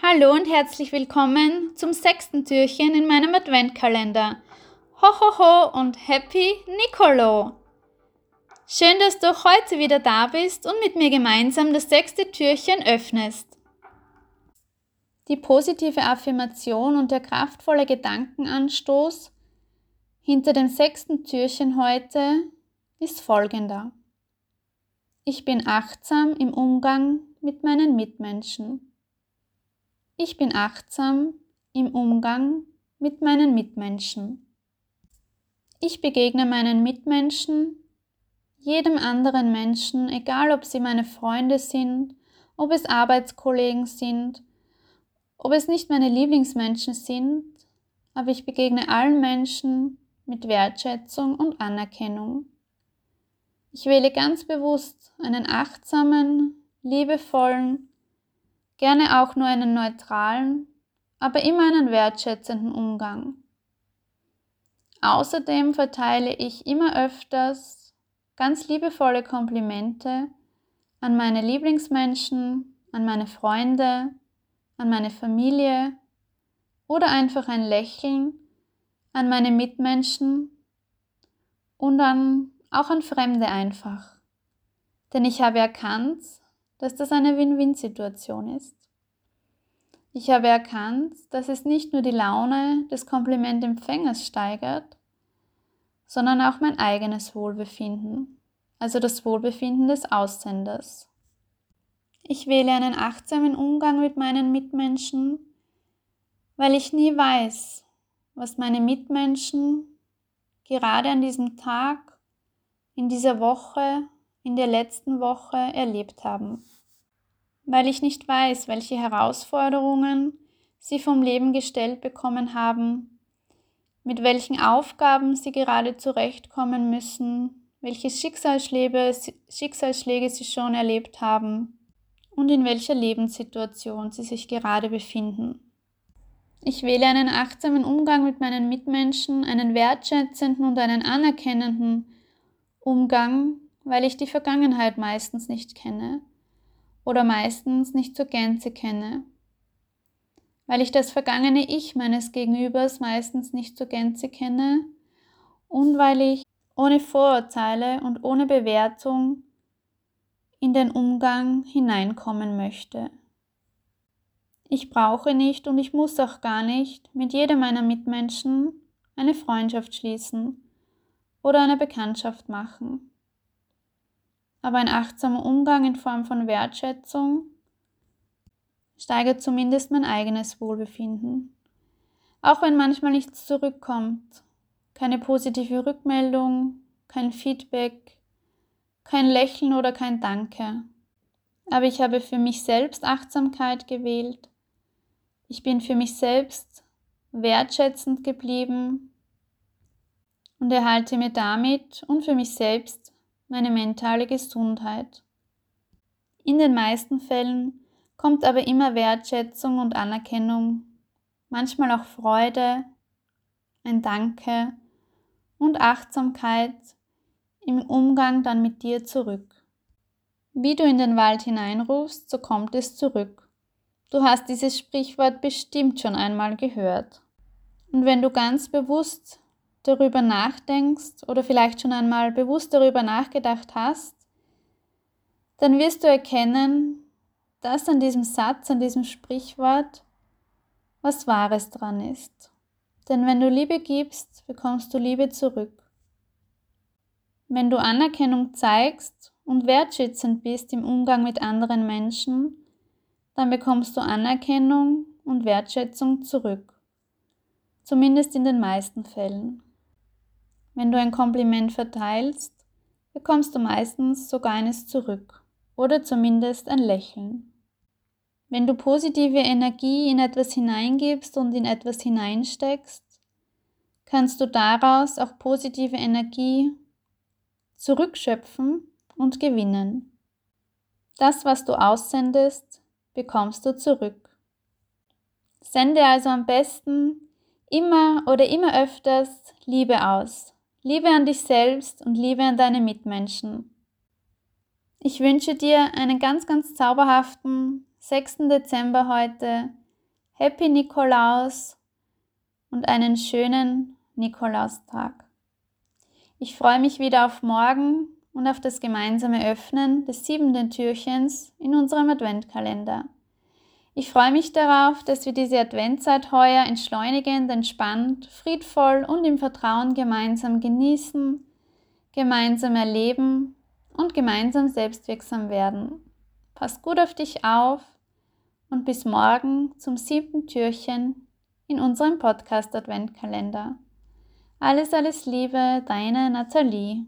Hallo und herzlich willkommen zum sechsten Türchen in meinem Adventkalender. Ho ho ho und Happy Nicolo! Schön, dass du heute wieder da bist und mit mir gemeinsam das sechste Türchen öffnest. Die positive Affirmation und der kraftvolle Gedankenanstoß hinter dem sechsten Türchen heute ist folgender. Ich bin achtsam im Umgang mit meinen Mitmenschen. Ich bin achtsam im Umgang mit meinen Mitmenschen. Ich begegne meinen Mitmenschen, jedem anderen Menschen, egal ob sie meine Freunde sind, ob es Arbeitskollegen sind, ob es nicht meine Lieblingsmenschen sind, aber ich begegne allen Menschen mit Wertschätzung und Anerkennung. Ich wähle ganz bewusst einen achtsamen, liebevollen gerne auch nur einen neutralen, aber immer einen wertschätzenden Umgang. Außerdem verteile ich immer öfters ganz liebevolle Komplimente an meine Lieblingsmenschen, an meine Freunde, an meine Familie oder einfach ein Lächeln an meine Mitmenschen und dann auch an Fremde einfach. Denn ich habe erkannt, dass das eine Win-Win-Situation ist. Ich habe erkannt, dass es nicht nur die Laune des Komplimentempfängers steigert, sondern auch mein eigenes Wohlbefinden, also das Wohlbefinden des Aussenders. Ich wähle einen achtsamen Umgang mit meinen Mitmenschen, weil ich nie weiß, was meine Mitmenschen gerade an diesem Tag, in dieser Woche in der letzten Woche erlebt haben. Weil ich nicht weiß, welche Herausforderungen sie vom Leben gestellt bekommen haben, mit welchen Aufgaben sie gerade zurechtkommen müssen, welche Schicksalsschläge, Schicksalsschläge sie schon erlebt haben und in welcher Lebenssituation sie sich gerade befinden. Ich wähle einen achtsamen Umgang mit meinen Mitmenschen, einen wertschätzenden und einen anerkennenden Umgang weil ich die Vergangenheit meistens nicht kenne oder meistens nicht zur Gänze kenne, weil ich das vergangene Ich meines Gegenübers meistens nicht zur Gänze kenne und weil ich ohne Vorurteile und ohne Bewertung in den Umgang hineinkommen möchte. Ich brauche nicht und ich muss auch gar nicht mit jedem meiner Mitmenschen eine Freundschaft schließen oder eine Bekanntschaft machen aber ein achtsamer Umgang in Form von Wertschätzung steigert zumindest mein eigenes Wohlbefinden. Auch wenn manchmal nichts zurückkommt, keine positive Rückmeldung, kein Feedback, kein Lächeln oder kein Danke. Aber ich habe für mich selbst Achtsamkeit gewählt. Ich bin für mich selbst wertschätzend geblieben und erhalte mir damit und für mich selbst meine mentale Gesundheit. In den meisten Fällen kommt aber immer Wertschätzung und Anerkennung, manchmal auch Freude, ein Danke und Achtsamkeit im Umgang dann mit dir zurück. Wie du in den Wald hineinrufst, so kommt es zurück. Du hast dieses Sprichwort bestimmt schon einmal gehört. Und wenn du ganz bewusst darüber nachdenkst oder vielleicht schon einmal bewusst darüber nachgedacht hast, dann wirst du erkennen, dass an diesem Satz, an diesem Sprichwort was Wahres dran ist. Denn wenn du Liebe gibst, bekommst du Liebe zurück. Wenn du Anerkennung zeigst und wertschätzend bist im Umgang mit anderen Menschen, dann bekommst du Anerkennung und Wertschätzung zurück. Zumindest in den meisten Fällen. Wenn du ein Kompliment verteilst, bekommst du meistens sogar eines zurück oder zumindest ein Lächeln. Wenn du positive Energie in etwas hineingibst und in etwas hineinsteckst, kannst du daraus auch positive Energie zurückschöpfen und gewinnen. Das, was du aussendest, bekommst du zurück. Sende also am besten immer oder immer öfters Liebe aus. Liebe an dich selbst und Liebe an deine Mitmenschen. Ich wünsche dir einen ganz, ganz zauberhaften 6. Dezember heute Happy Nikolaus und einen schönen Nikolaustag. Ich freue mich wieder auf morgen und auf das gemeinsame Öffnen des siebenten Türchens in unserem Adventkalender. Ich freue mich darauf, dass wir diese Adventzeit heuer entschleunigend, entspannt, friedvoll und im Vertrauen gemeinsam genießen, gemeinsam erleben und gemeinsam selbstwirksam werden. Pass gut auf dich auf und bis morgen zum siebten Türchen in unserem Podcast Adventkalender. Alles, alles Liebe, deine Nathalie.